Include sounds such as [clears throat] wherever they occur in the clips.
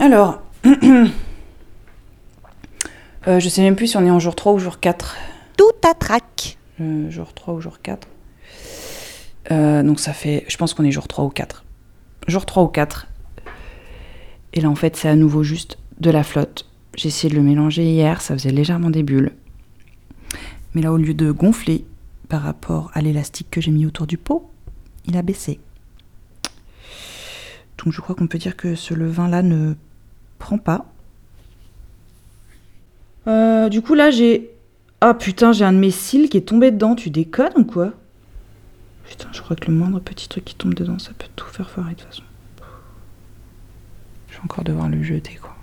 Alors, [clears throat] euh, je sais même plus si on est en jour 3 ou jour 4. Tout à trac. Euh, jour 3 ou jour 4. Euh, donc ça fait, je pense qu'on est jour 3 ou 4. Jour 3 ou 4. Et là en fait c'est à nouveau juste de la flotte. J'ai essayé de le mélanger hier, ça faisait légèrement des bulles. Mais là au lieu de gonfler par rapport à l'élastique que j'ai mis autour du pot, il a baissé. Donc je crois qu'on peut dire que ce levain là ne prend pas. Euh, du coup là j'ai... Ah putain j'ai un de mes cils qui est tombé dedans, tu déconnes ou quoi? Putain, je crois que le moindre petit truc qui tombe dedans, ça peut tout faire foirer de toute façon. Je vais encore devoir le jeter, quoi.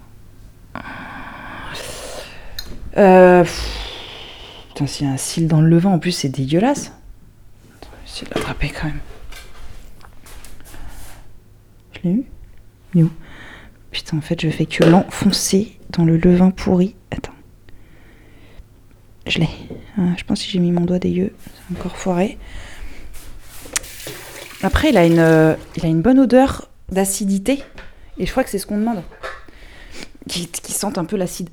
Euh. Putain, s'il y a un cil dans le levain, en plus, c'est dégueulasse. Attends, je vais essayer de l'attraper quand même. Je l'ai eu? Il est où? Putain, en fait, je fais que l'enfoncer dans le levain pourri. Attends. Je l'ai. Ah, je pense que si j'ai mis mon doigt dégueu, c'est encore foiré. Après, il a une, euh, il a une bonne odeur d'acidité. Et je crois que c'est ce qu'on demande. Qui, qui sente un peu l'acide.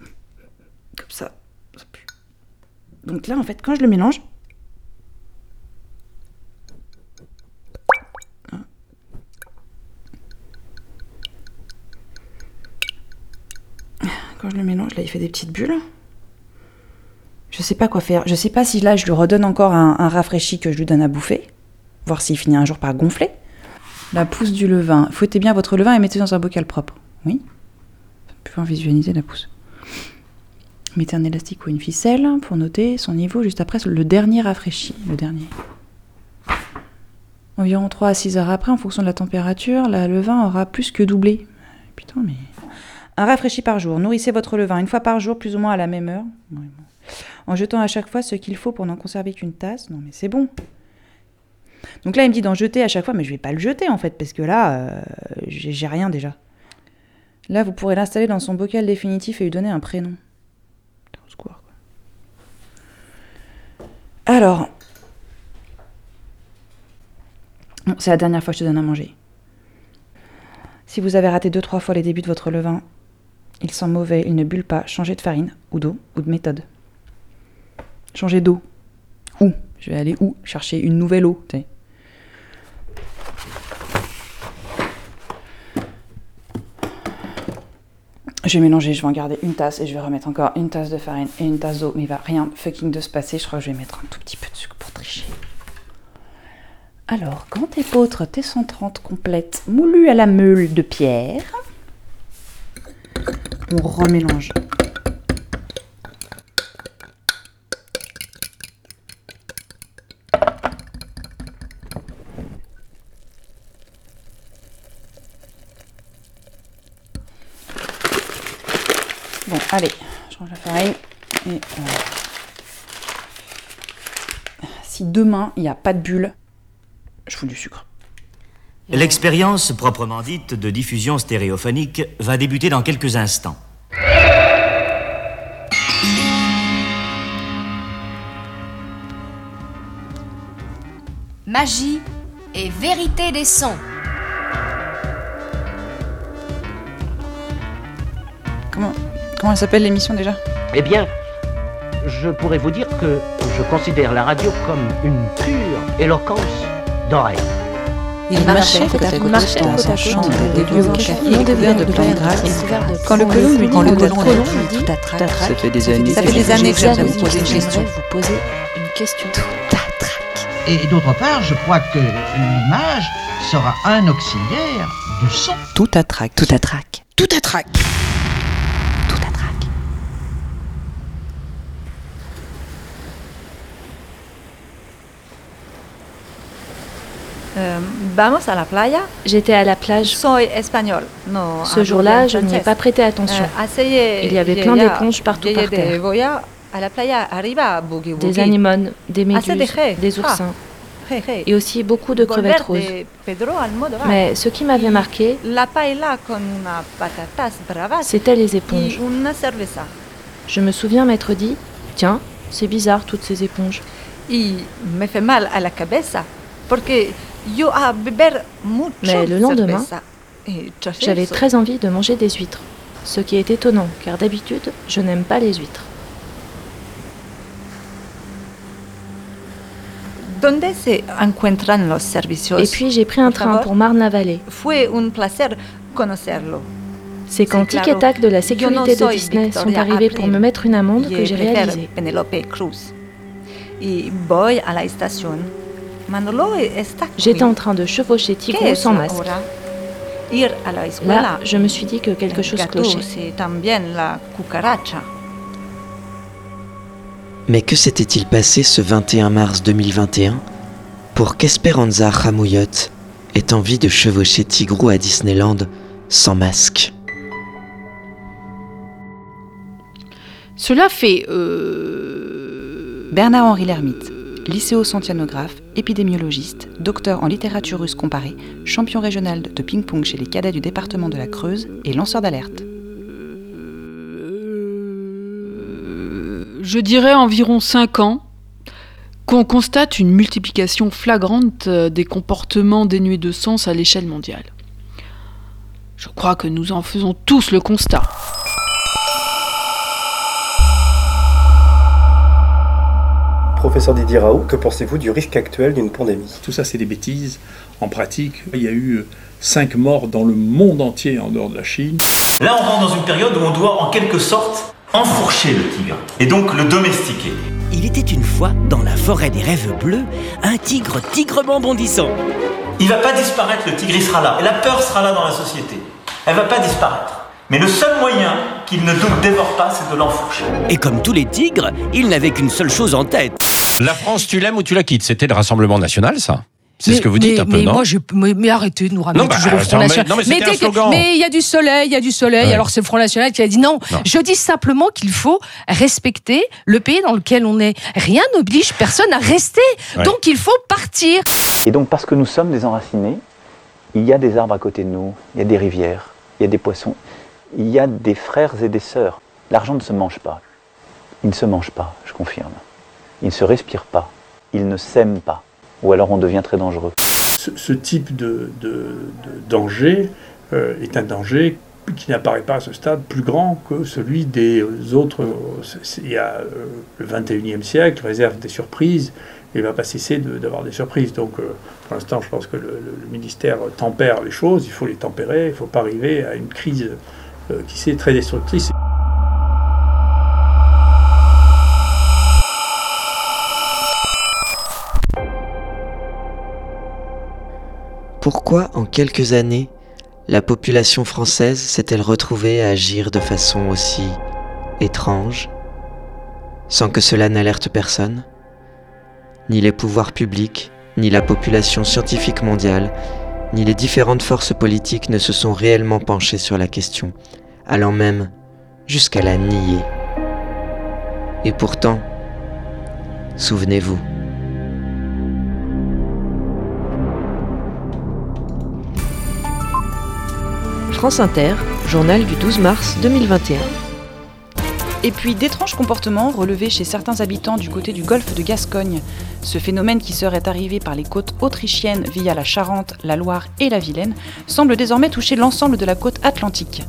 Comme ça. Donc là, en fait, quand je le mélange. Quand je le mélange, là, il fait des petites bulles. Je sais pas quoi faire. Je sais pas si là, je lui redonne encore un, rafraîchi que je lui donne à bouffer voir s'il finit un jour par gonfler. La pousse du levain. Fouettez bien votre levain et mettez dans un bocal propre. Oui. Pouvoir visualiser la pousse. Mettez un élastique ou une ficelle pour noter son niveau juste après le dernier rafraîchi. Le dernier. Environ 3 à 6 heures après, en fonction de la température, la levain aura plus que doublé. Putain, mais. Un rafraîchi par jour. Nourrissez votre levain une fois par jour, plus ou moins à la même heure. En jetant à chaque fois ce qu'il faut pour n'en conserver qu'une tasse. Non, mais c'est bon. Donc là, il me dit d'en jeter à chaque fois, mais je vais pas le jeter en fait, parce que là, euh, j'ai rien déjà. Là, vous pourrez l'installer dans son bocal définitif et lui donner un prénom. Alors. C'est la dernière fois que je te donne à manger. Si vous avez raté deux, trois fois les débuts de votre levain, il sent mauvais, il ne bulle pas, changez de farine, ou d'eau, ou de méthode. Changez d'eau. Où Je vais aller où? Chercher une nouvelle eau. Je vais mélanger, je vais en garder une tasse et je vais remettre encore une tasse de farine et une tasse d'eau. Mais il va rien fucking de se passer. Je crois que je vais mettre un tout petit peu de sucre pour tricher. Alors, grand épeautre T130 complète, moulue à la meule de pierre. On remélange. Bon, allez, je range la farine. Et euh, si demain il n'y a pas de bulle, je fous du sucre. L'expérience proprement dite de diffusion stéréophonique va débuter dans quelques instants. Magie et vérité des sons. Comment, comment elle s'appelle l'émission déjà? Eh bien, je pourrais vous dire que je considère la radio comme une pure éloquence d'oreille. Il marchait côte à côte marchait dans un champ des lieux cachés couverts de plantes grasses. Quand le colon lui dit Quand le colon lui dit Ça fait des années ça que fait des je- années que j'aimerais vous poser une question. vous poser une question tout à trac. Et d'autre part, je crois que l'image sera un auxiliaire du son. Tout à trac. Tout à trac. Tout à trac. Tout à trac. Eh, vamos a la playa? J'étais à la plage. Soy espagnol. No, Ce jour-là, je n'y ai pas prêté attention. Eh, Il y avait plein d'éponges partout par terre. Des anémones, des méduses, des oursins. Et aussi beaucoup de crevettes roses. Mais ce qui m'avait marqué, c'était les éponges. Je me souviens m'être dit, tiens, c'est bizarre toutes ces éponges. Me fait mal a la cabeza porque Mais le lendemain, J'avais très envie de manger des huîtres. Ce qui est étonnant, car d'habitude, je n'aime pas les huîtres. ¿Dónde se encuentran los servicios? Et puis j'ai pris un train pour Marne-la-Vallée. Fue un placer conocerlo. C'est quand Tic et Tac de la sécurité de Disney sont arrivés pour me mettre une amende que j'ai réalisée. J'étais en train de chevaucher ¿Qué Tigrou sans masque. Là, je me suis dit que quelque El chose clochait. Mais que s'était-il passé ce 21 mars 2021 pour qu'Esperanza Ramouyot ait envie de chevaucher Tigrou à Disneyland sans masque? Cela fait... euh, Bernard-Henri Lermite, lycéo-scientianographe, épidémiologiste, docteur en littérature russe comparée, champion régional de ping-pong chez les cadets du département de la Creuse et lanceur d'alerte. je dirais environ 5 ans, qu'on constate une multiplication flagrante euh, des comportements dénués de sens à l'échelle mondiale. Je crois que nous en faisons tous le constat. Professeur Didier Raoult, que pensez-vous du risque actuel d'une pandémie? Tout ça, c'est des bêtises. En pratique, il y a eu 5 morts dans le monde entier en dehors de la Chine. Là, on rentre dans une période où on doit en quelque sorte enfourcher le tigre et donc le domestiquer. Il était une fois, dans la forêt des rêves bleus, un tigre tigrement bondissant. Il va pas disparaître, le tigre il sera là. Et la peur sera là dans la société. Elle va pas disparaître. Mais le seul moyen qu'il ne nous dévore pas, c'est de l'enfourcher. Et comme tous les tigres, il n'avait qu'une seule chose en tête. La France, tu l'aimes ou tu la quittes C'était le Rassemblement National, ça? C'est ce que vous dites mais- un peu, mais non? moi, je, mais, mais arrêtez de nous ramener Non, bah, toujours au attends, Front mais- National. non, mais il y a du soleil, il y a du soleil. Ouais. Alors c'est le Front National qui a dit non. Non. Je dis simplement qu'il faut respecter le pays dans lequel on est. Rien n'oblige personne à rester. Ouais. Donc il faut partir. Et donc parce que nous sommes des enracinés, il y a des arbres à côté de nous, il y a des rivières, il y a des poissons, il y a des frères et des sœurs. L'argent ne se mange pas. Il ne se mange pas, je confirme. Il ne se respire pas. Il ne s'aime pas. Ou alors on devient très dangereux. Ce, type de, danger euh, est un danger qui n'apparaît pas à ce stade plus grand que celui des autres. C'est- Il y a euh, le 21e siècle réserve des surprises et il ne va pas cesser d'avoir des surprises. Donc euh, pour l'instant, je pense que le, le- ministère tempère les choses, il faut les tempérer, il ne faut pas arriver à une crise euh, qui c'est très destructrice. Pourquoi, en quelques années, la population française s'est-elle retrouvée à agir de façon aussi étrange, sans que cela n'alerte personne? Ni les pouvoirs publics, ni la population scientifique mondiale, ni les différentes forces politiques ne se sont réellement penchés sur la question, allant même jusqu'à la nier. Et pourtant, souvenez-vous, France Inter, journal du 12 mars 2021. Et puis d'étranges comportements relevés chez certains habitants du côté du golfe de Gascogne. Ce phénomène qui serait arrivé par les côtes autrichiennes via la Charente, la Loire et la Vilaine semble désormais toucher l'ensemble de la côte atlantique.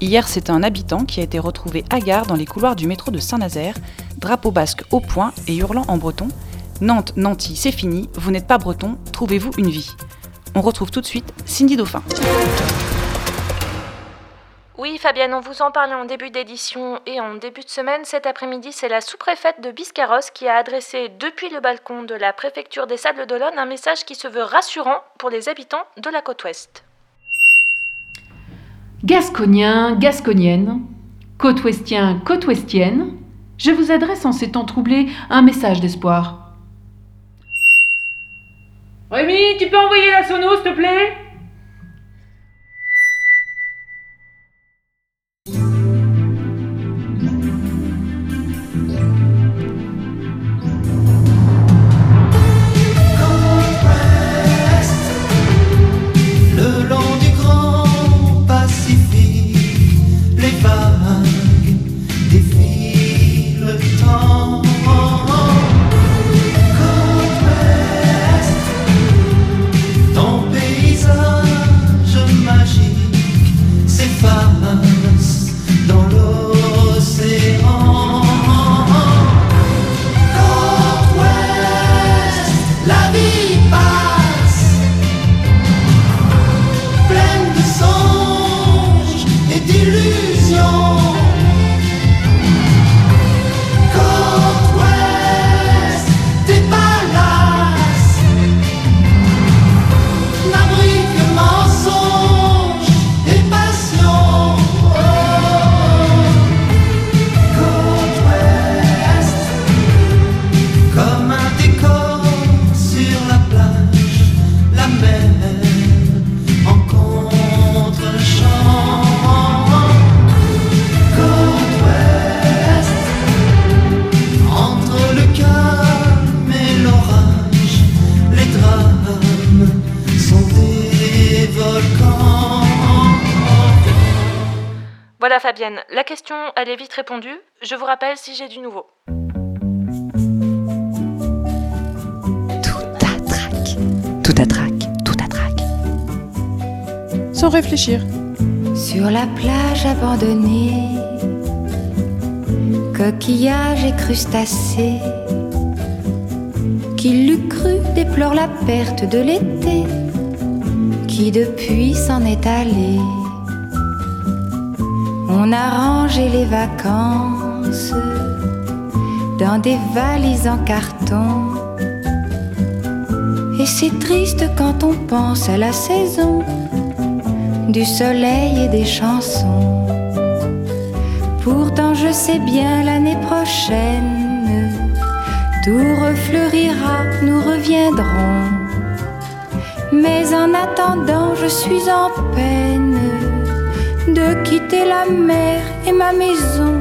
Hier, c'est un habitant qui a été retrouvé hagard dans les couloirs du métro de Saint-Nazaire, drapeau basque au poing et hurlant en breton Nantes, Nanty, c'est fini, vous n'êtes pas breton, trouvez-vous une vie. On retrouve tout de suite Cindy Dauphin. Oui, Fabienne, on vous en parlait en début d'édition et en début de semaine. Cet après-midi, c'est la sous-préfète de Biscarrosse qui a adressé depuis le balcon de la préfecture des Sables d'Olonne un message qui se veut rassurant pour les habitants de la côte ouest. Gascognien, gasconienne, côte ouestien, côte ouestienne, je vous adresse en ces temps troublés un message d'espoir. Rémi, tu peux envoyer la sono, s'il te plaît? Voilà Fabienne, la question elle est vite répondue. Je vous rappelle si j'ai du nouveau. Tout à trac, tout à trac. Sans réfléchir. Sur la plage abandonnée, coquillages et crustacés, qui l'eût cru déplore la perte de l'été, qui depuis s'en est allé. On a les vacances dans des valises en carton. Et c'est triste quand on pense à la saison du soleil et des chansons. Pourtant je sais bien l'année prochaine, tout refleurira, nous reviendrons. Mais en attendant, je suis en peine de quitter la mer et ma maison.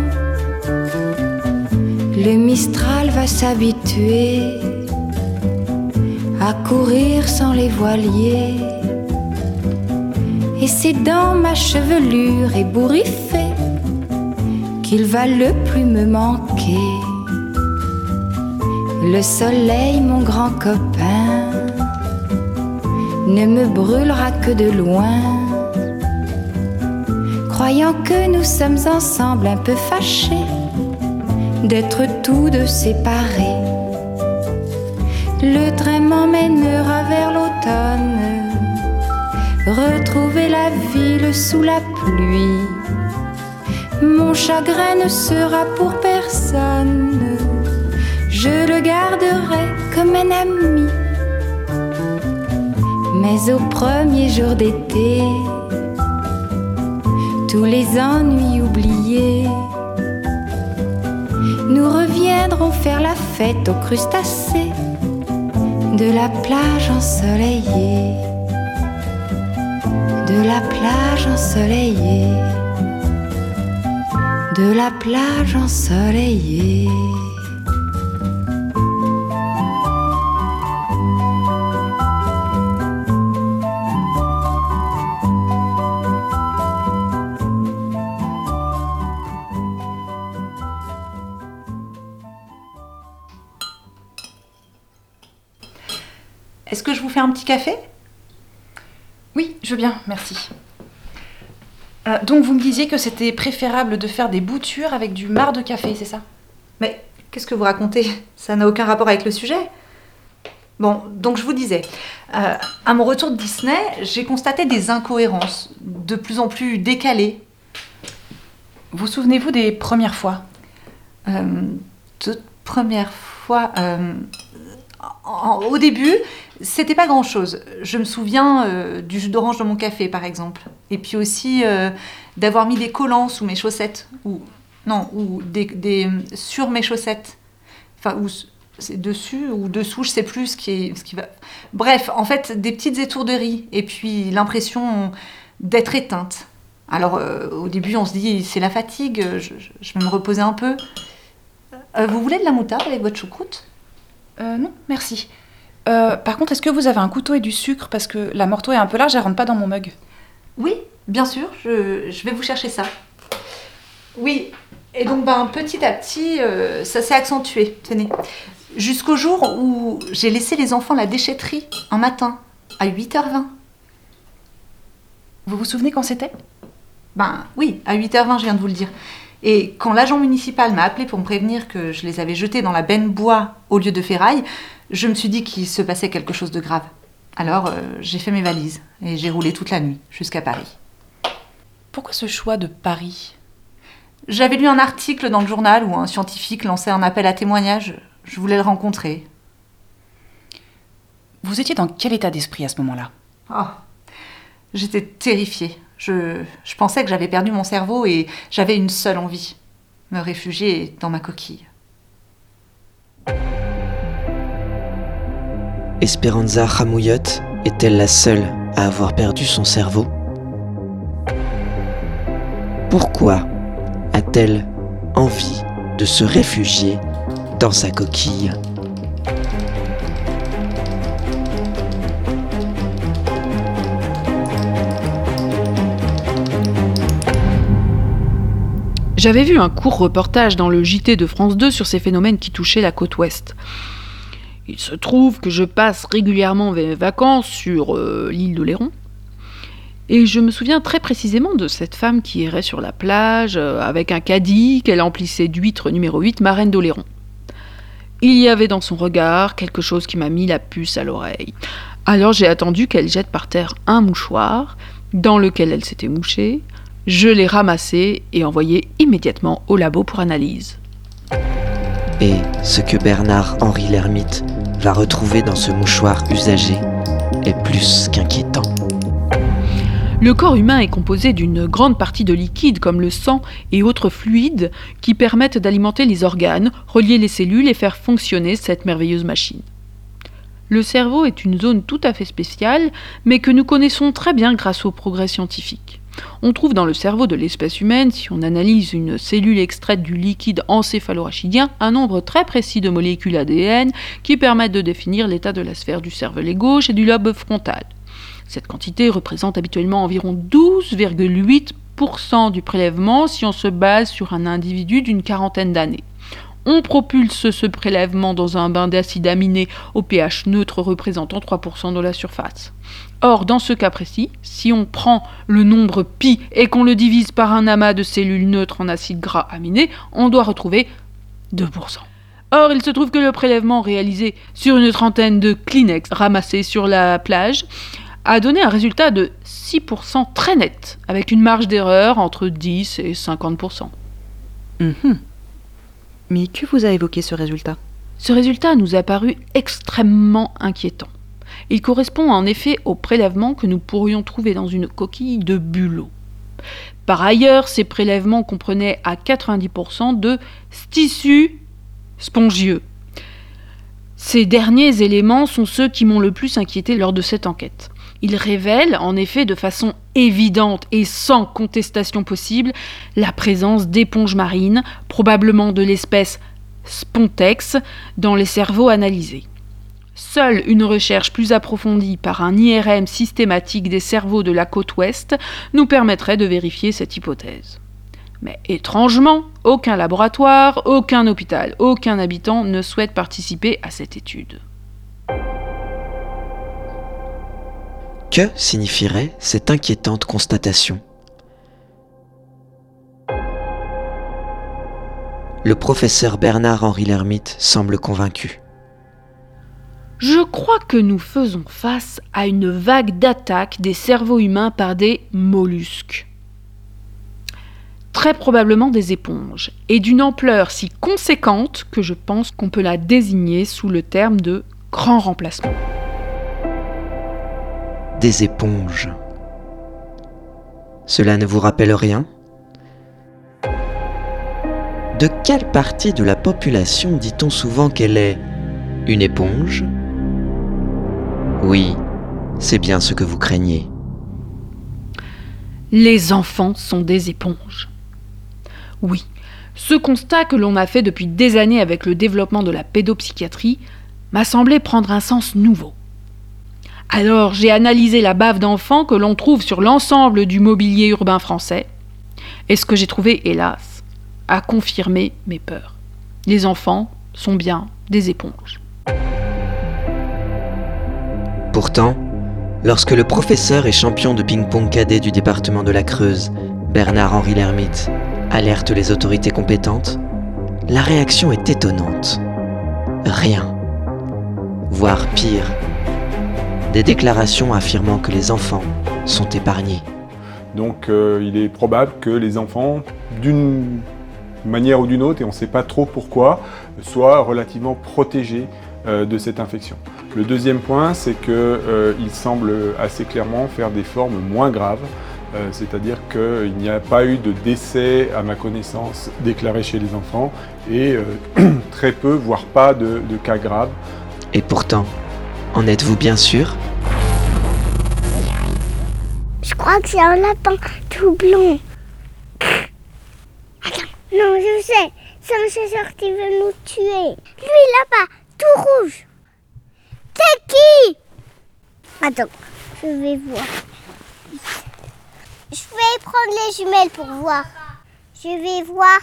Le Mistral va s'habituer à courir sans les voiliers. Et c'est dans ma chevelure ébouriffée qu'il va le plus me manquer. Le soleil, mon grand copain, ne me brûlera que de loin. Croyant que nous sommes ensemble un peu fâchés d'être tous deux séparés. Le train m'emmènera vers l'automne, retrouver la ville sous la pluie. Mon chagrin ne sera pour personne, je le garderai comme un ami. Mais au premier jour d'été, tous les ennuis oubliés, nous reviendrons faire la fête aux crustacés de la plage ensoleillée, de la plage ensoleillée, de la plage ensoleillée. Un petit café? Oui, je veux bien, merci. Euh, donc vous me disiez que c'était préférable de faire des boutures avec du marc de café, c'est ça? Mais qu'est-ce que vous racontez? Ça n'a aucun rapport avec le sujet. Bon, donc je vous disais, euh, à mon retour de Disney, j'ai constaté des incohérences, de plus en plus décalées. Vous souvenez-vous des premières fois? Euh, Toute première fois, euh, au début, c'était pas grand-chose. Je me souviens euh, du jus d'orange dans mon café, par exemple. Et puis aussi euh, d'avoir mis des collants sous mes chaussettes. Ou, non, ou des, sur mes chaussettes. Enfin, ou c'est dessus ou dessous, je sais plus ce qui, est, ce qui va... Bref, en fait, des petites étourderies. Et puis l'impression d'être éteinte. Alors, euh, au début, on se dit, c'est la fatigue, je, je- vais me reposer un peu. Vous voulez de la moutarde avec votre choucroute? Euh, non, merci. Euh, par contre, est-ce que vous avez un couteau et du sucre Parce que la morteau est un peu large, elle rentre pas dans mon mug. Oui, bien sûr, je, je vais vous chercher ça. Oui, et donc ben, petit à petit, euh, ça s'est accentué, tenez. Jusqu'au jour où j'ai laissé les enfants la déchetterie un matin, à 8h20. Vous vous souvenez quand c'était? Ben oui, à 8h20, je viens de vous le dire. Et quand l'agent municipal m'a appelé pour me prévenir que je les avais jetés dans la benne bois au lieu de ferraille, je me suis dit qu'il se passait quelque chose de grave. Alors euh, j'ai fait mes valises et j'ai roulé toute la nuit jusqu'à Paris. Pourquoi ce choix de Paris? J'avais lu un article dans le journal où un scientifique lançait un appel à témoignage. Je voulais le rencontrer. Vous étiez dans quel état d'esprit à ce moment-là? Oh, j'étais terrifiée. Je, pensais que j'avais perdu mon cerveau et j'avais une seule envie me réfugier dans ma coquille. Esperanza Ramouillotte est-elle la seule à avoir perdu son cerveau? Pourquoi a-t-elle envie de se réfugier dans sa coquille? J'avais vu un court reportage dans le JT de France 2 sur ces phénomènes qui touchaient la côte ouest. Il se trouve que je passe régulièrement mes vacances sur euh, l'île d'Oléron. Et je me souviens très précisément de cette femme qui errait sur la plage euh, avec un caddie qu'elle emplissait d'huîtres numéro 8, marraine d'Oléron. Il y avait dans son regard quelque chose qui m'a mis la puce à l'oreille. Alors j'ai attendu qu'elle jette par terre un mouchoir dans lequel elle s'était mouchée. Je l'ai ramassé et envoyé immédiatement au labo pour analyse. Et ce que Bernard-Henri Lhermitte va retrouver dans ce mouchoir usagé est plus qu'inquiétant. Le corps humain est composé d'une grande partie de liquide comme le sang et autres fluides qui permettent d'alimenter les organes, relier les cellules et faire fonctionner cette merveilleuse machine. Le cerveau est une zone tout à fait spéciale, mais que nous connaissons très bien grâce au progrès scientifique. On trouve dans le cerveau de l'espèce humaine, si on analyse une cellule extraite du liquide encéphalorachidien, un nombre très précis de molécules ADN qui permettent de définir l'état de la sphère du cervelet gauche et du lobe frontal. Cette quantité représente habituellement environ 12,8% du prélèvement si on se base sur un individu d'une quarantaine d'années. On propulse ce prélèvement dans un bain d'acide aminé au pH neutre représentant 3% de la surface. Or, dans ce cas précis, si on prend le nombre pi et qu'on le divise par un amas de cellules neutres en acide gras aminé, on doit retrouver 2%. Or, il se trouve que le prélèvement réalisé sur une trentaine de Kleenex ramassés sur la plage a donné un résultat de 6% très net, avec une marge d'erreur entre 10 et 50%. Mhm. Mais que vous a évoqué ce résultat? Ce résultat nous a paru extrêmement inquiétant. Il correspond en effet au prélèvement que nous pourrions trouver dans une coquille de bulot. Par ailleurs, ces prélèvements comprenaient à 90% de tissu spongieux. Ces derniers éléments sont ceux qui m'ont le plus inquiété lors de cette enquête. Ils révèlent en effet de façon évidente et sans contestation possible la présence d'éponges marines, probablement de l'espèce Spontex, dans les cerveaux analysés. Seule une recherche plus approfondie par un IRM systématique des cerveaux de la côte ouest nous permettrait de vérifier cette hypothèse. Mais étrangement, aucun laboratoire, aucun hôpital, aucun habitant ne souhaite participer à cette étude. Que signifierait cette inquiétante constatation? Le professeur Bernard-Henri Lhermitte semble convaincu. Je crois que nous faisons face à une vague d'attaque des cerveaux humains par des mollusques. Très probablement des éponges, et d'une ampleur si conséquente que je pense qu'on peut la désigner sous le terme de grand remplacement. Des éponges. Cela ne vous rappelle rien? De quelle partie de la population dit-on souvent qu'elle est une éponge? Oui, c'est bien ce que vous craignez. Les enfants sont des éponges. Oui, ce constat que l'on a fait depuis des années avec le développement de la pédopsychiatrie m'a semblé prendre un sens nouveau. Alors j'ai analysé la bave d'enfants que l'on trouve sur l'ensemble du mobilier urbain français, et ce que j'ai trouvé, hélas, a confirmé mes peurs. Les enfants sont bien des éponges. Pourtant, lorsque le professeur et champion de ping-pong cadet du département de la Creuse, Bernard-Henri Lhermitte, alerte les autorités compétentes, la réaction est étonnante. Rien. Voire pire. Des déclarations affirmant que les enfants sont épargnés. Donc euh, il est probable que les enfants, d'une manière ou d'une autre, et on ne sait pas trop pourquoi, soient relativement protégés euh, de cette infection. Le deuxième point, c'est qu'il semble assez clairement faire des formes moins graves, euh, c'est-à-dire qu'il n'y a pas eu de décès, à ma connaissance, déclaré chez les enfants, et euh, [clears throat] très peu, voire pas, de, de cas graves. Et pourtant, en êtes-vous bien sûr? Crois que c'est un lapin tout blond. Attends, non, je sais. C'est un chasseur qui veut nous tuer. Lui là-bas, tout rouge. C'est qui? Attends, je vais voir. Je vais prendre les jumelles pour voir. Je vais voir.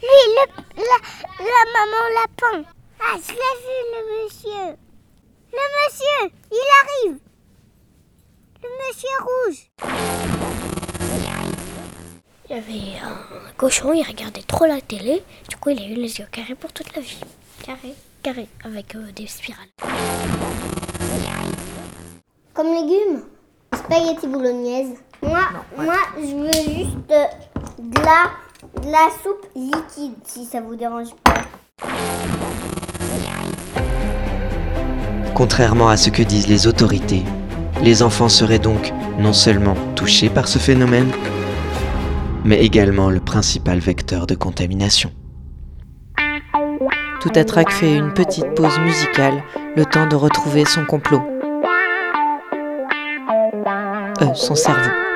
Lui, le, la, la maman lapin. Ah, je l'ai vu, le monsieur. Le monsieur, il arrive. Le monsieur rouge. Il y avait un cochon, il regardait trop la télé. Du coup, il a eu les yeux carrés pour toute la vie. Carré Carré, avec euh, des spirales. Comme légumes Spaghetti bolognaise. Moi, moi je veux juste euh, de la, de la soupe liquide, si ça vous dérange pas. Contrairement à ce que disent les autorités, les enfants seraient donc non seulement touchés par ce phénomène, mais également le principal vecteur de contamination. Tout Attrac fait une petite pause musicale, le temps de retrouver son complot. Euh, son cerveau.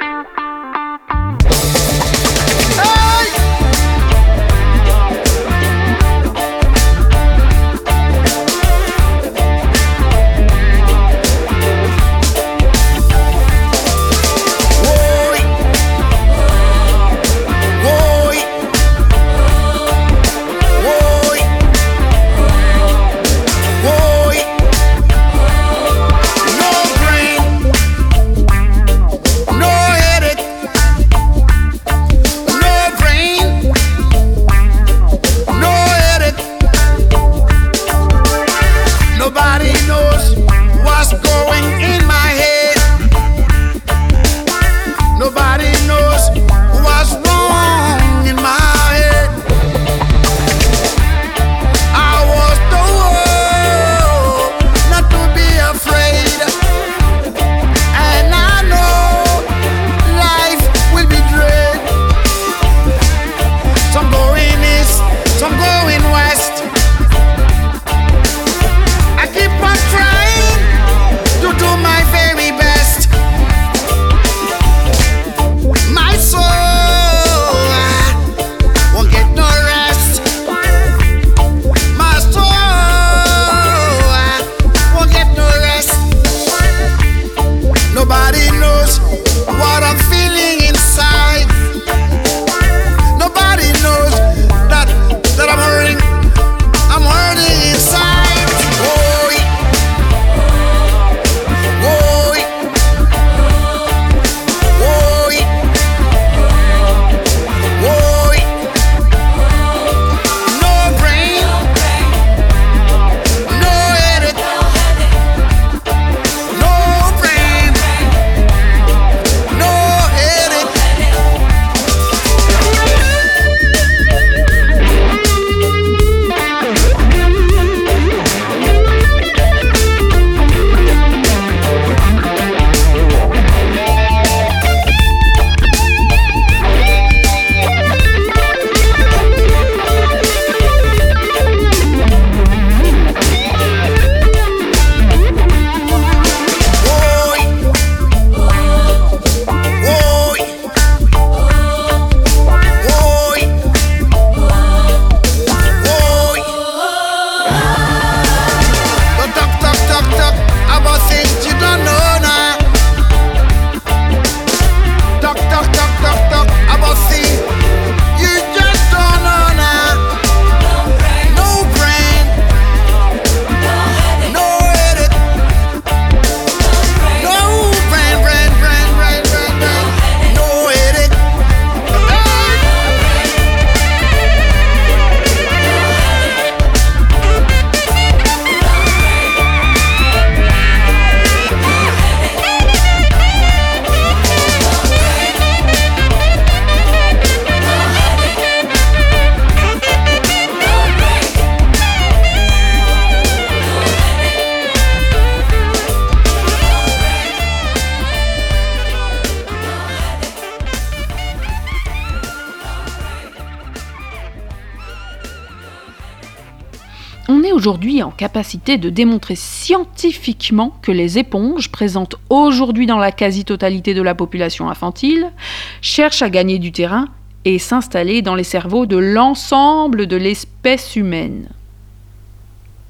Aujourd'hui en capacité de démontrer scientifiquement que les éponges, présentes aujourd'hui dans la quasi-totalité de la population infantile, cherchent à gagner du terrain et s'installer dans les cerveaux de l'ensemble de l'espèce humaine.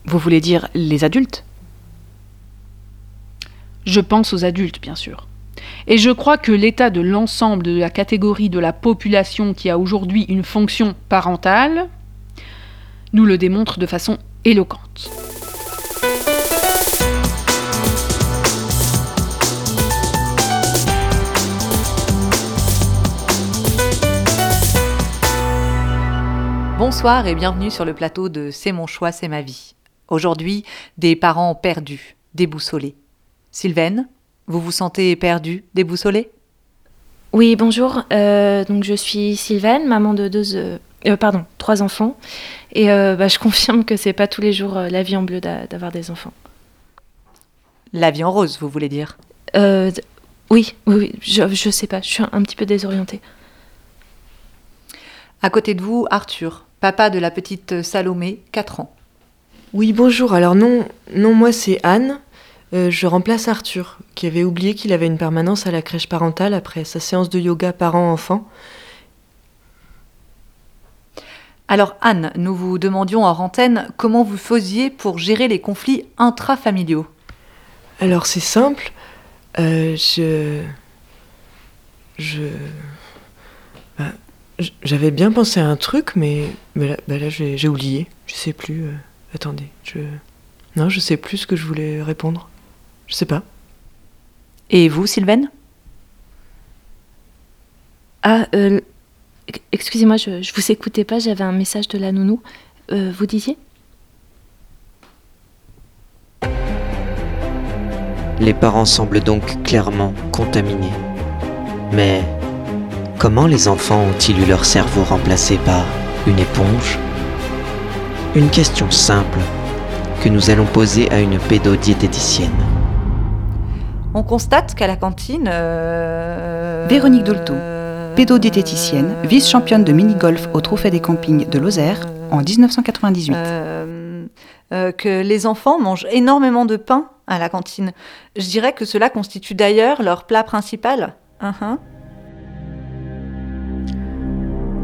Vous voulez dire les adultes? Je pense aux adultes, bien sûr. Et je crois que l'état de l'ensemble de la catégorie de la population qui a aujourd'hui une fonction parentale nous le démontre de façon éloquente. Bonsoir et bienvenue sur le plateau de C'est mon choix, c'est ma vie. Aujourd'hui, des parents perdus, déboussolés. Sylvaine, vous vous sentez perdue, déboussolée? Oui, bonjour. Euh, donc je suis Sylvaine, maman de deux, euh, pardon, trois enfants, et euh, bah, je confirme que c'est pas tous les jours euh, la vie en bleu d'a- d'avoir des enfants. La vie en rose, vous voulez dire? Euh, oui, oui, oui, je, je sais pas, je suis un, un petit peu désorientée. À côté de vous, Arthur, papa de la petite Salomé, 4 ans. Oui, bonjour. Alors non, non moi c'est Anne. Euh, je remplace Arthur, qui avait oublié qu'il avait une permanence à la crèche parentale après sa séance de yoga parent-enfant. Alors Anne, nous vous demandions en antenne comment vous faisiez pour gérer les conflits intrafamiliaux. Alors c'est simple. euh, je... Je... bah, j- J'avais bien pensé à un truc, mais, mais là, bah là, j'ai j'ai oublié. Je sais plus. euh, Attendez, je... Non, je sais plus ce que je voulais répondre. Je sais pas. Et vous, Sylvaine? Ah, euh, excusez-moi, je, je vous écoutais pas, j'avais un message de la nounou. Euh, vous disiez? Les parents semblent donc clairement contaminés. Mais comment les enfants ont-ils eu leur cerveau remplacé par une éponge? Une question simple que nous allons poser à une pédodiététicienne. On constate qu'à la cantine... euh, Véronique Dolto, pédodiététicienne, vice-championne de mini-golf au Trophée des campings de Lozère en 1998. euh, euh, que les enfants mangent énormément de pain à la cantine. Je dirais que cela constitue d'ailleurs leur plat principal. Uhum.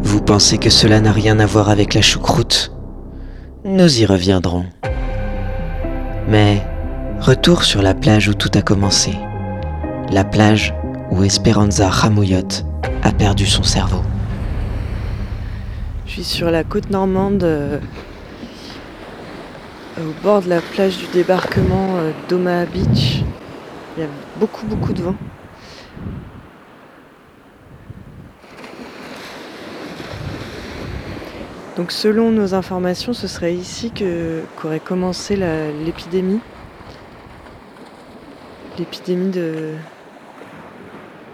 Vous pensez que cela n'a rien à voir avec la choucroute? Nous y reviendrons. Mais retour sur la plage où tout a commencé. La plage où Esperanza Ramouillotte a perdu son cerveau. Je suis sur la côte normande, euh, au bord de la plage du débarquement euh, d'Omaha Beach. Il y a beaucoup, beaucoup de vent. Donc selon nos informations, ce serait ici qu'aurait commencé l'épidémie. L'épidémie de,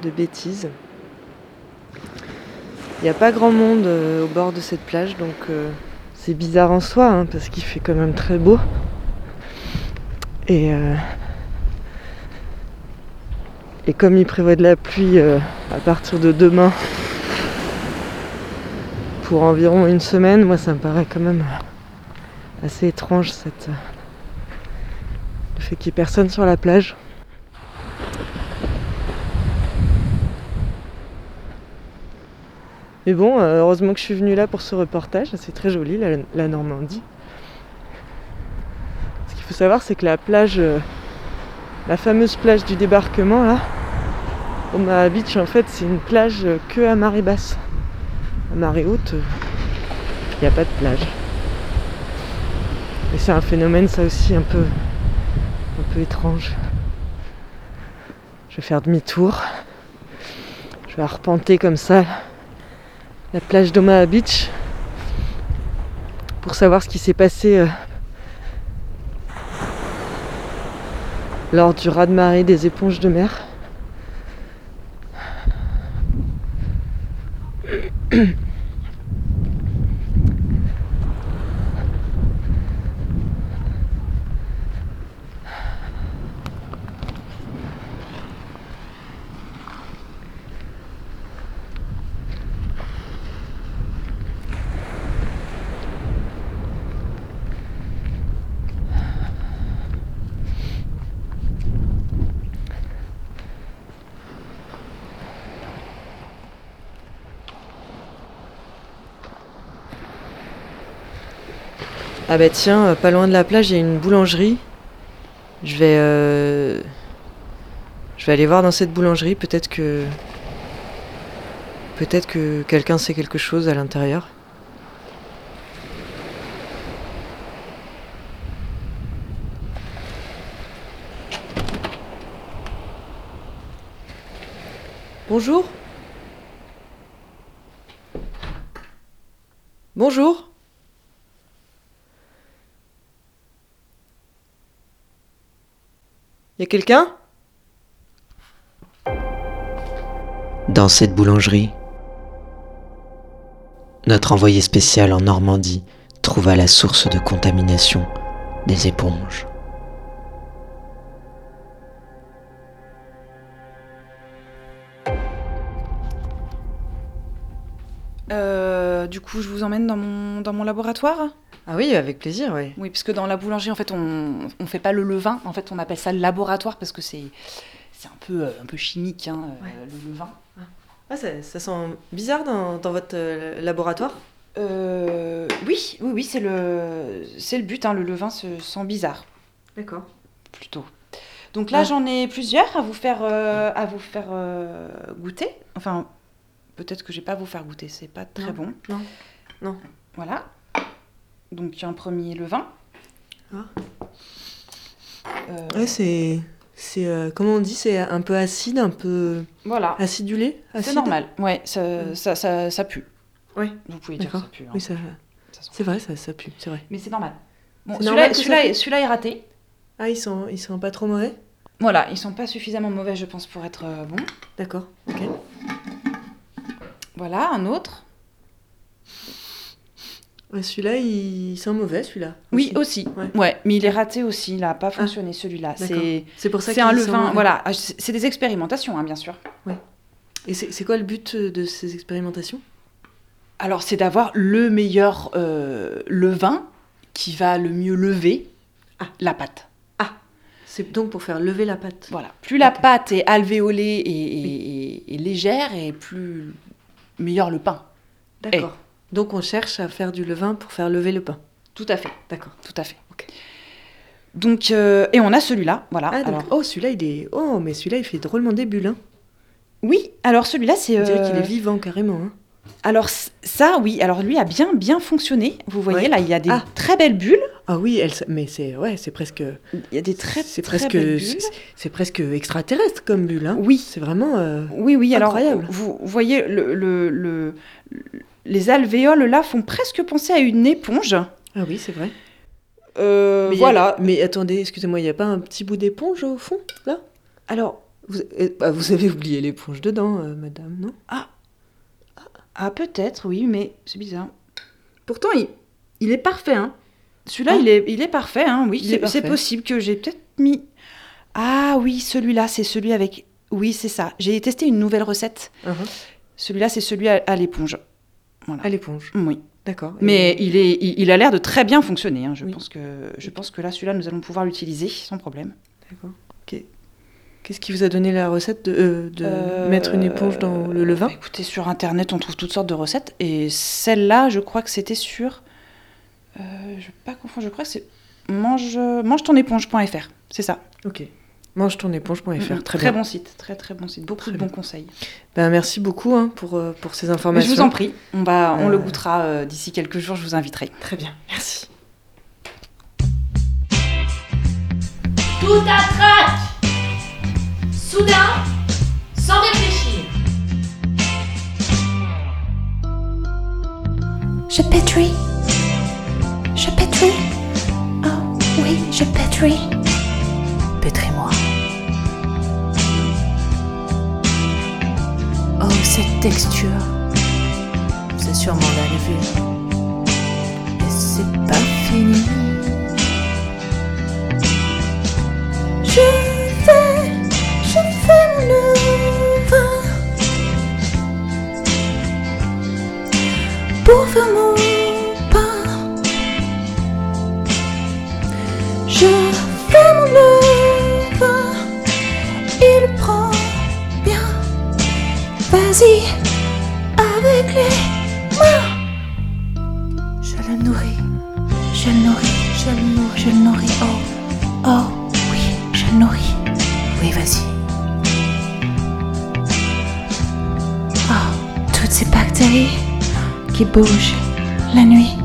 de bêtises. Il n'y a pas grand monde euh, au bord de cette plage, donc euh, c'est bizarre en soi, hein, parce qu'il fait quand même très beau. Et, euh, comme il prévoit de la pluie à partir de demain pour environ une semaine, moi ça me paraît quand même assez étrange le fait qu'il n'y ait personne sur la plage. Mais bon, euh, heureusement que je suis venue là pour ce reportage. C'est très joli, la, Normandie. Ce qu'il faut savoir, c'est que la plage, euh, la fameuse plage du débarquement, là, Omaha Beach, en fait, c'est une plage euh, que à marée basse. À marée haute, il n'y a pas de plage. Et c'est un phénomène, ça aussi, un peu, un peu étrange. Je vais faire demi-tour. Je vais arpenter comme ça la plage d'Omaha Beach pour savoir ce qui s'est passé euh, lors du raz-de-marée des éponges de mer. [clears throat] Ah bah tiens, euh, pas loin de la plage, il y a une boulangerie. Je vais... euh, Je vais aller voir dans cette boulangerie, peut-être que... Peut-être que quelqu'un sait quelque chose à l'intérieur. Bonjour Bonjour Y a quelqu'un? Dans cette boulangerie, notre envoyé spécial en Normandie trouva la source de contamination des éponges. Euh, du coup, je vous emmène dans mon, dans mon laboratoire? Ah oui, avec plaisir, oui. Oui, parce que dans la boulangerie, en fait, on ne fait pas le levain. En fait, on appelle ça le laboratoire parce que c'est c'est un peu, euh, un peu chimique, hein, euh, le levain. Ah, ça, ça sent bizarre dans, dans votre euh, laboratoire? Euh, oui, oui, oui, c'est le, c'est le but. hein, le levain se sent bizarre. D'accord. Plutôt. Donc là, Ah. j'en ai plusieurs à vous faire, euh, à vous faire euh, goûter. Enfin, peut-être que je vais pas vous faire goûter, c'est pas très Non, bon. non, non. Voilà. Donc un premier levain. Ah. Euh, Ouais, c'est. C'est. euh, comment on dit C'est un peu acide, un peu. Voilà. Acidulé C'est normal. Ouais, ça, ça, ça, ça pue. Oui. Vous pouvez dire que ça pue. hein. Oui, ça. C'est vrai, ça, ça pue, c'est vrai. Mais c'est normal. Bon, celui-là, celui-là est raté. Ah, ils sont, ils sont pas trop mauvais? Voilà, ils sont pas suffisamment mauvais, je pense, pour être euh, bons. D'accord, ok. Voilà, un autre. Ouais, celui-là, il sent mauvais, celui-là. Oui, aussi. Ouais. Ouais. mais il est raté aussi. Il n'a pas fonctionné, celui-là. C'est C'est pour ça C'est un levain. Voilà, Ah, c'est des expérimentations, hein, bien sûr. Et c'est quoi le but de ces expérimentations? Alors, c'est d'avoir le meilleur euh, levain qui va le mieux lever la pâte. C'est donc pour faire lever la pâte. Voilà. Plus la pâte est alvéolée et, et- et- et légère, et plus meilleur le pain. D'accord. Donc on cherche à faire du levain pour faire lever le pain. Tout à fait. D'accord. Tout à fait. Donc, euh, et on a celui-là, voilà. Ah, alors, oh, celui-là, il est. Oh, mais celui-là, il fait drôlement des bulles. Hein. oui, alors celui-là, c'est. On dirait euh, qu'il est vivant carrément. Hein. Alors ça, oui, alors lui a bien bien fonctionné. Vous voyez Ouais. là, il y a des Ah. très belles bulles. Ah oui, elle, mais c'est ouais, c'est presque. Il y a des très C'est presque, c'est presque extraterrestre comme bulle. Hein. Oui. C'est vraiment. euh, Oui, oui, alors Incroyable. vous voyez le, le- le- les alvéoles là font presque penser à une éponge. Ah oui, c'est vrai. Euh, Mais a- voilà. mais attendez, excusez-moi, il n'y a pas un petit bout d'éponge au fond, là? Alors, vous, euh, bah, vous avez oublié l'éponge dedans, euh, madame, non? Ah peut-être, oui, mais c'est bizarre. Pourtant, il, il est parfait. Hein. Celui-là, Ah. il, est, il est parfait. Hein, oui, c'est- possible que j'ai peut-être mis. Ah oui, celui-là, c'est celui avec. Oui, c'est ça. J'ai testé une nouvelle recette. Uh-huh. Celui-là, c'est celui à, à l'éponge. Voilà. À l'éponge. Oui. D'accord. Mais il, est, il, il a l'air de très bien fonctionner. hein. Je, pense que, je pense que là, celui-là, nous allons pouvoir l'utiliser sans problème. D'accord. Ok. Qu'est-ce qui vous a donné la recette de, euh, de Euh, mettre une éponge dans le levain? bah, Écoutez, sur Internet, on trouve toutes sortes de recettes. Et celle-là, je crois que c'était sur... euh, je ne vais pas confondre, je crois que c'est mange, mange-ton-éponge.fr. C'est ça? Ok. Mange ton éponge.fr. Mhm. Très, bien. bon site, très très bon site. Beaucoup Très de bien. bons conseils. Ben, merci beaucoup hein, pour, euh, pour ces Mais informations. je vous en prie, on, va, on Euh, le goûtera euh, d'ici quelques jours, je vous inviterai. Très bien, merci. Tout à trac Soudain, sans réfléchir. Je pétris. Je pétris. Oh oui, je pétris. Pétris-moi. Cette texture. C'est sûrement la levure. Et c'est pas fini. Je fais, je fais mon levain pour faire mon qui bougent la nuit.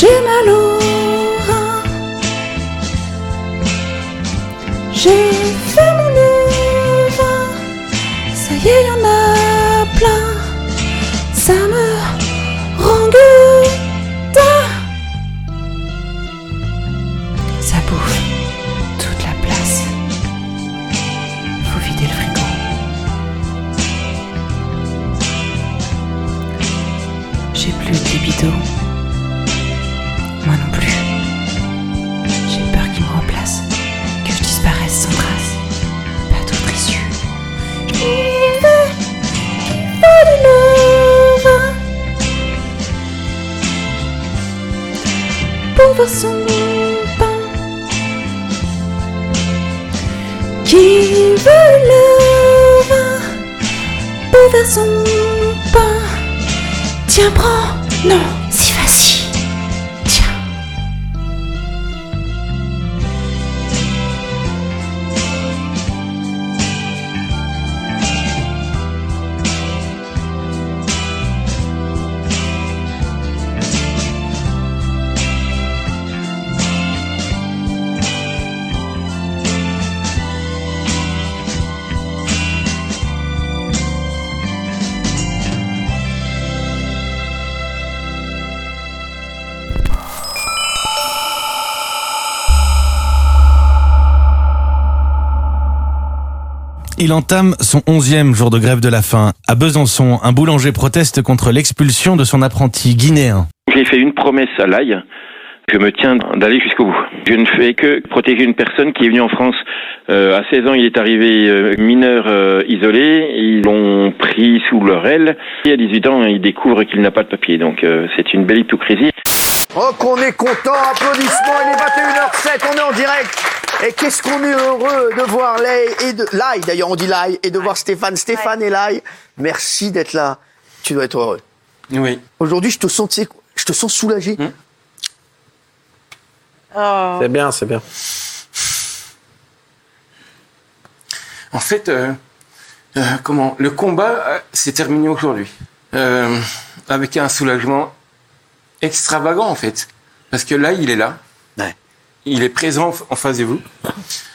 J'ai mal au rein. J'ai Il entame son onzième jour de grève de la faim. À Besançon, un boulanger proteste contre l'expulsion de son apprenti guinéen. J'ai fait une promesse à l'ail. Je me tiens d'aller jusqu'au bout. Je ne fais que protéger une personne qui est venue en France euh, à 16 ans. Il est arrivé euh, mineur euh, isolé. Ils l'ont pris sous leur aile. Et à 18 ans, il découvre qu'il n'a pas de papier. Donc euh, c'est une belle hypocrisie. Oh qu'on est content, applaudissements, il est 21h07, on est en direct. Et qu'est-ce qu'on est heureux de voir Lay et de Lai, d'ailleurs on dit Lai, et de voir Stéphane. Stéphane et Lai, merci d'être là. Tu dois être heureux. Oui. Aujourd'hui, je te sens, tu sais, je te sens soulagé. C'est bien, c'est bien. En fait, euh, euh, comment le combat euh, s'est terminé aujourd'hui Euh, avec un soulagement extravagant en fait, parce que là, il est là. Il est présent en face de vous.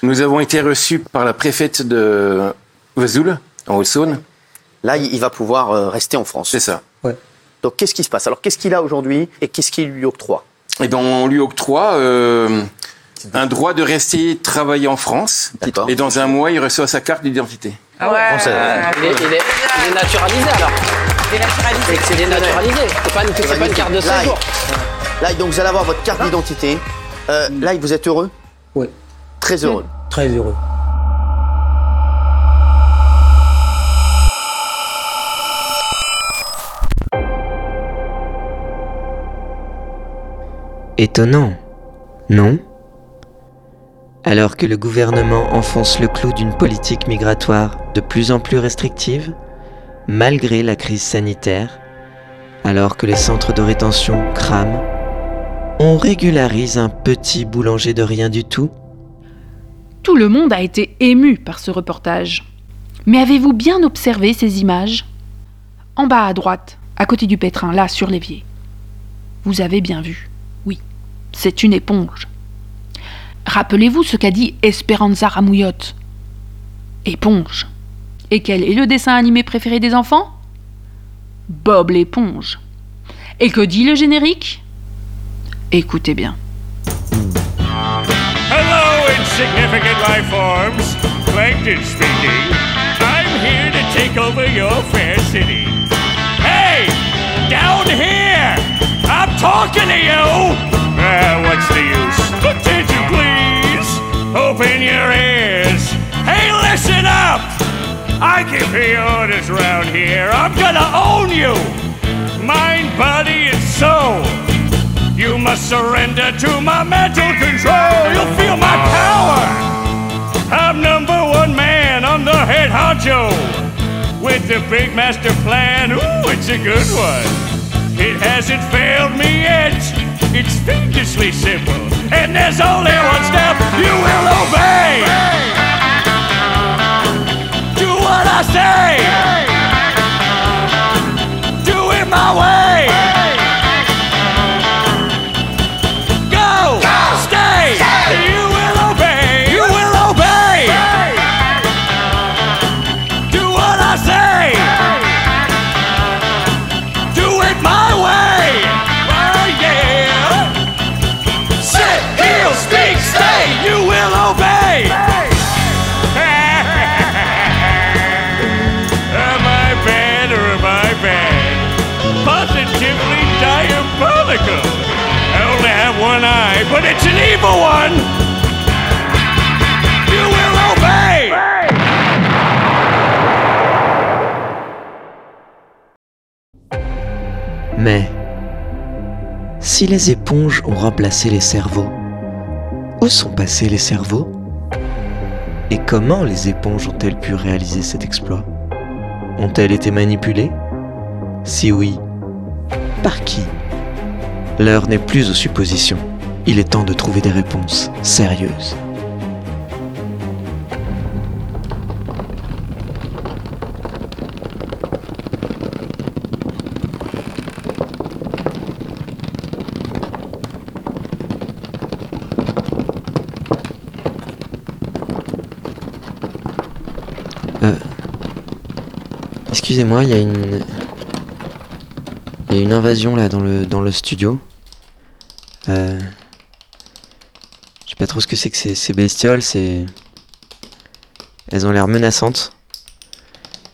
Nous avons été reçus par la préfète de Vesoul, en Haute-Saône. Là, il va pouvoir euh, rester en France. C'est ça. Donc qu'est-ce qui se passe? Alors qu'est-ce qu'il a aujourd'hui et qu'est-ce qu'il lui octroie? Et donc, on lui octroie euh, un droit de rester travailler en France. Et dans un mois, il reçoit sa carte d'identité. Ah ouais. Il, est, il est- il est naturalisé alors. C'est que c'est dénaturalisé. C'est pas, une- c'est pas une carte de Là, séjour. Là, donc vous allez avoir votre carte d'identité. Euh, là, vous êtes heureux Oui. Très heureux. Oui. Très heureux. Étonnant, non? Alors que le gouvernement enfonce le clou d'une politique migratoire de plus en plus restrictive, malgré la crise sanitaire, alors que les centres de rétention crament on régularise un petit boulanger de rien du tout Tout le monde a été ému par ce reportage. Mais avez-vous bien observé ces images? En bas à droite, à côté du pétrin, là, sur l'évier. Vous avez bien vu. Oui, c'est une éponge. Rappelez-vous ce qu'a dit Esperanza Ramouillotte. Éponge. Et quel est le dessin animé préféré des enfants? Bob l'éponge. Et que dit le générique? Écoutez bien. Hello, insignificant life forms. Plankton speaking. I'm here to take over your fair city. Hey, down here! I'm talking to you! What's the use? Attention, please! Open your ears! Hey, listen up! I give the orders here. I'm gonna own you! Mind, body, and soul. You must surrender to my mental control. You'll feel my power. I'm number one man. I'm the head honcho. With the big master plan. Ooh, it's a good one. It hasn't failed me yet. It's fiendishly simple. And there's only one step you will obey. Do what I say. Mais si les éponges ont remplacé les cerveaux, où sont passés les cerveaux? Et comment les éponges ont-elles pu réaliser cet exploit? Ont-elles été manipulées? Si oui, par qui? L'heure n'est plus aux suppositions. Il est temps de trouver des réponses sérieuses. Euh, Excusez-moi, il y a une. Y a une invasion là dans le, dans le studio. Euh, pas trop ce que c'est que ces, bestioles, c'est. Elles ont l'air menaçantes.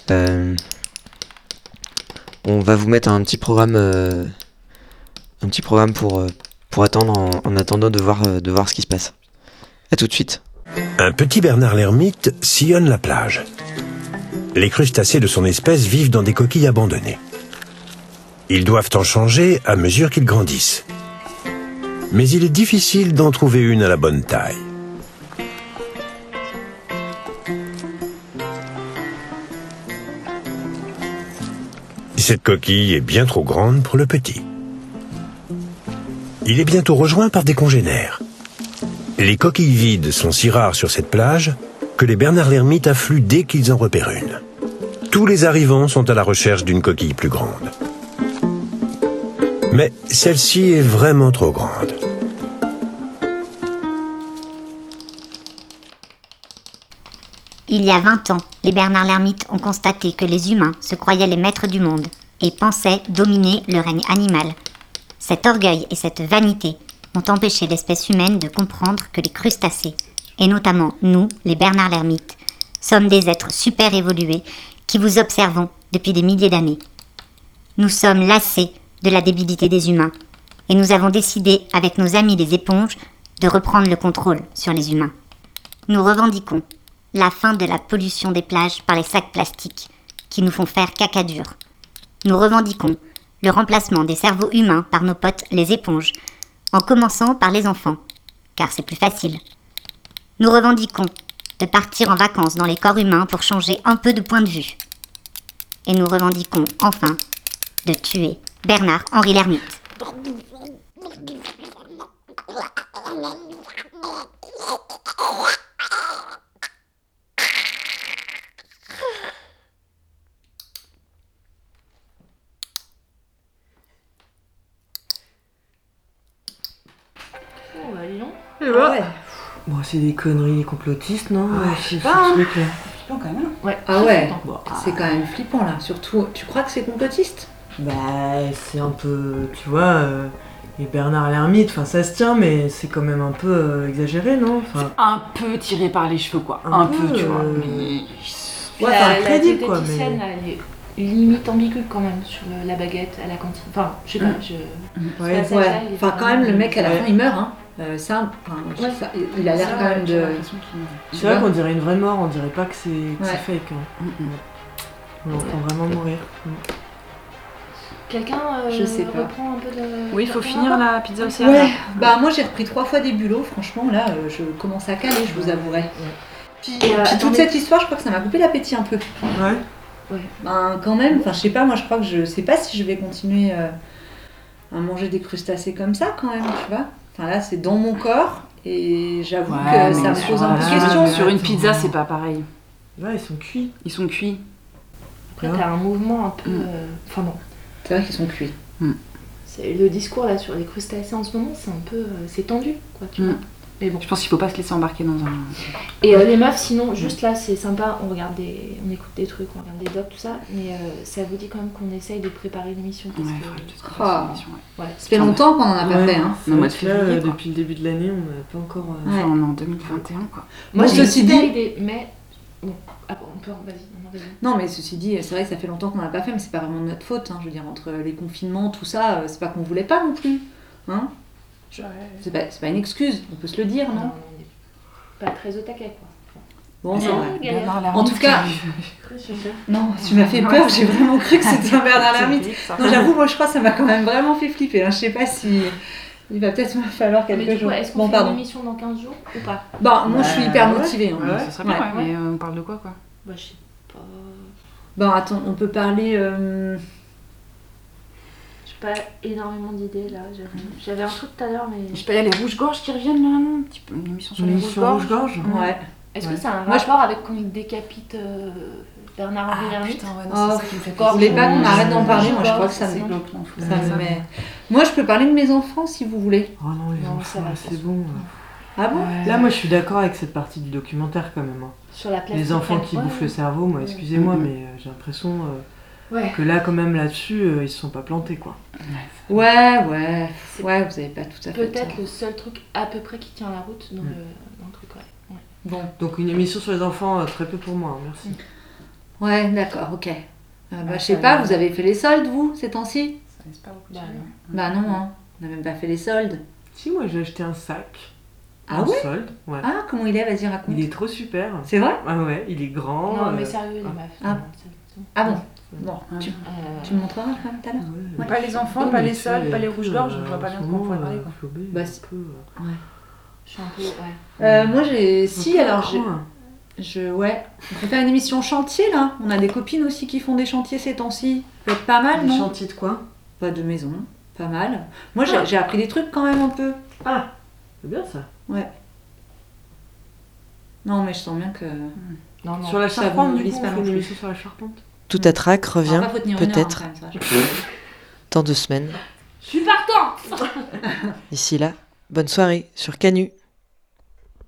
Euh, On va vous mettre un petit programme. euh, Un petit programme pour, euh, pour attendre en, en attendant de voir, de voir ce qui se passe. A tout de suite. Un petit Bernard l'ermite sillonne la plage. Les crustacés de son espèce vivent dans des coquilles abandonnées. Ils doivent en changer à mesure qu'ils grandissent. Mais il est difficile d'en trouver une à la bonne taille. Cette coquille est bien trop grande pour le petit. Il est bientôt rejoint par des congénères. Les coquilles vides sont si rares sur cette plage que les Bernard l'ermite affluent dès qu'ils en repèrent une. Tous les arrivants sont à la recherche d'une coquille plus grande. Mais celle-ci est vraiment trop grande. Il y a 20 ans, les Bernard l'ermite ont constaté que les humains se croyaient les maîtres du monde et pensaient dominer le règne animal. Cet orgueil et cette vanité ont empêché l'espèce humaine de comprendre que les crustacés, et notamment nous, les Bernard l'ermite, sommes des êtres super évolués qui vous observons depuis des milliers d'années. Nous sommes lassés de la débilité des humains et nous avons décidé, avec nos amis les éponges, de reprendre le contrôle sur les humains. Nous revendiquons la fin de la pollution des plages par les sacs plastiques qui nous font faire caca dur. Nous revendiquons le remplacement des cerveaux humains par nos potes les éponges en commençant par les enfants, car c'est plus facile. Nous revendiquons de partir en vacances dans les corps humains pour changer un peu de point de vue. Et nous revendiquons enfin de tuer Bernard-Henri. Oh, bah, dis donc. Bon, c'est des conneries, les complotistes, non Ouais, Ouais, je c'est sais pas, hein. Flippant quand même. Ouais. Ah ouais, c'est quand même flippant là. Surtout, tu crois que c'est complotiste Bah, c'est un peu, tu vois, euh, et Bernard l'ermite, enfin ça se tient, mais c'est quand même un peu euh, exagéré, non? Enfin, Un peu tiré par les cheveux quoi. Un Un, peu, peu, tu vois. euh, Mais... Ouais, la, enfin, la crédible, quoi, diététicienne, elle est limite ambiguë quand même sur le- la baguette à la cantine. Enfin, je sais pas, je... Ouais, ouais. il est Enfin, quand même, le mec à la Ouais. fin il meurt. Hein. Euh, ça, enfin, je- Ouais. ça- il a l'air Ça, quand même ouais, de. C'est vrai vois qu'on dirait une vraie mort, on dirait pas que c'est que c'est Ouais. fake. Hein. On l'entend vraiment mourir. Mm. Quelqu'un euh, Je sais pas. reprend un peu de... Oui, il faut finir la pizza au CA. Ouais. Bah moi j'ai repris trois fois des bulots, franchement là euh, je commence à caler, je vous avouerai. Puis, euh, puis toute cette histoire, je crois que ça m'a coupé l'appétit un peu. Ouais. Ouais. Ben quand même, enfin je sais pas, moi je crois que je sais pas si je vais continuer euh, à manger des crustacés comme ça quand même, tu vois. Enfin là c'est dans mon corps et j'avoue que ça me pose un peu de questions. Sur une pizza, c'est pas pareil. Ouais, ils sont cuits. Ils sont cuits. Après, t'as un mouvement un peu... Mm. euh, Enfin bon. C'est vrai qu'ils sont cuits. C'est le discours là sur les crustacés en ce moment, c'est un peu... euh, c'est tendu, quoi, tu vois. Mais bon. Je pense qu'il faut pas se laisser embarquer dans un. Et euh, les meufs, sinon, juste là, c'est sympa, on regarde des, on écoute des trucs, on regarde des docs, tout ça, mais euh, ça vous dit quand même qu'on essaye de préparer l'émission. parce Ouais, que- l'émission, ouais. Ça fait longtemps qu'on en a pas Ouais, fait. Hein. là, euh, depuis le début de l'année, on n'a pas encore. euh, Ouais. Enfin, on est en 2021, quoi. Moi, ceci super dit- mais bon, ah, bon, on peut, vas-y, non, mais ceci dit, c'est vrai que ça fait longtemps qu'on l'a pas fait, mais c'est pas vraiment de notre faute. hein. Je veux dire, entre les confinements, tout ça, euh, c'est pas qu'on voulait pas non plus. Hein Je- c'est, pas, c'est pas une excuse, on peut se le dire, non, Non, on n'est pas très au taquet, quoi. Bon, c'est Ah, vrai. galère. En tout cas, non, tu m'as fait Ouais, peur, j'ai vraiment cru que c'était un Bernard Lermite. Non, j'avoue, moi je crois que ça m'a quand même vraiment fait flipper. hein. Je sais pas si. Il va peut-être me falloir Mais quelques du coup, jours. est-ce qu'on Bon, fait pardon. une émission dans 15 jours ou pas? Bah, moi je suis hyper ouais. motivée. hein. Ouais, ça serait bien, ouais, mais euh, on parle de quoi, quoi? Bah, je sais pas. Bon, attends, on peut parler. euh, J'ai pas énormément d'idées là. J'avais un truc tout à l'heure, mais. Je sais pas, il y a les rouges-gorges qui reviennent là, non Un petit peu, Une émission sur les rouges-gorges rouge-gorge Ouais. Est-ce Ouais. que ça a un Moi, je- rapport avec quand il décapite euh, Bernard-Henri Ah, putain, ouais, non, Oh, c'est ça qui me fait vous peur. voulez pas qu'on Ouais, arrête d'en parler Moi je crois que ça c'est me. ça me met- Moi je peux parler de mes enfants si vous voulez. Oh non, les Non, enfants, c'est bon. Ah bon Là, moi, je suis d'accord avec cette partie du documentaire quand même. hein. Sur la place Les enfants qui ouais, bouffent ouais. le cerveau, moi, excusez-moi, mais euh, j'ai l'impression euh, Ouais. que là, quand même, là-dessus, euh, ils se sont pas plantés, quoi. Ouais, ouais. Ouais, vous avez pas tout à fait. Peut-être le seul truc à peu près qui tient la route dans, le, dans le truc, ouais. ouais. Bon. Donc, une émission sur les enfants, euh, très peu pour moi, hein, merci. Ouais, d'accord, ok. Euh, bah, Ah, je sais pas, vous avez fait les soldes, vous, ces temps-ci? Ça laisse pas beaucoup de Bah. Bah non, hein. on n'a même pas fait les soldes. Si, moi, j'ai acheté un sac. Ah en ouais solde, ouais. Ah, comment il est Vas-y, raconte. Il est trop super. C'est vrai Ah ouais, il est grand. Non, mais euh, sérieux, les ah. meufs. Ah. Ah bon Bon, tu, Euh, tu me montreras quand même tout à l'heure Ouais. Pas les enfants, Non, pas les sols, pas les rouges-gorges, euh, je vois pas en bien de quoi on pourrait moment, parler, euh, quoi. Bah, c'est- peu, euh, Ouais. Je suis un peu. Ouais. Euh, moi, j'ai. Si, alors, j'ai. hein. Je, ouais. On peut faire une émission chantier, là. On a des copines aussi qui font des chantiers ces temps-ci. Ça peut être pas mal, Des non chantiers de quoi Pas de maison. Pas mal. Moi, j'ai Ah. j'ai appris des trucs quand même un peu. Ah, c'est bien ça. Ouais. Non, mais je sens bien que. Non, non. Sur la charpente, du coup, on fait sur la charpente Tout à trac revient, hein, peut-être, je- dans deux semaines. Je suis partante D'ici là, bonne soirée sur Canu.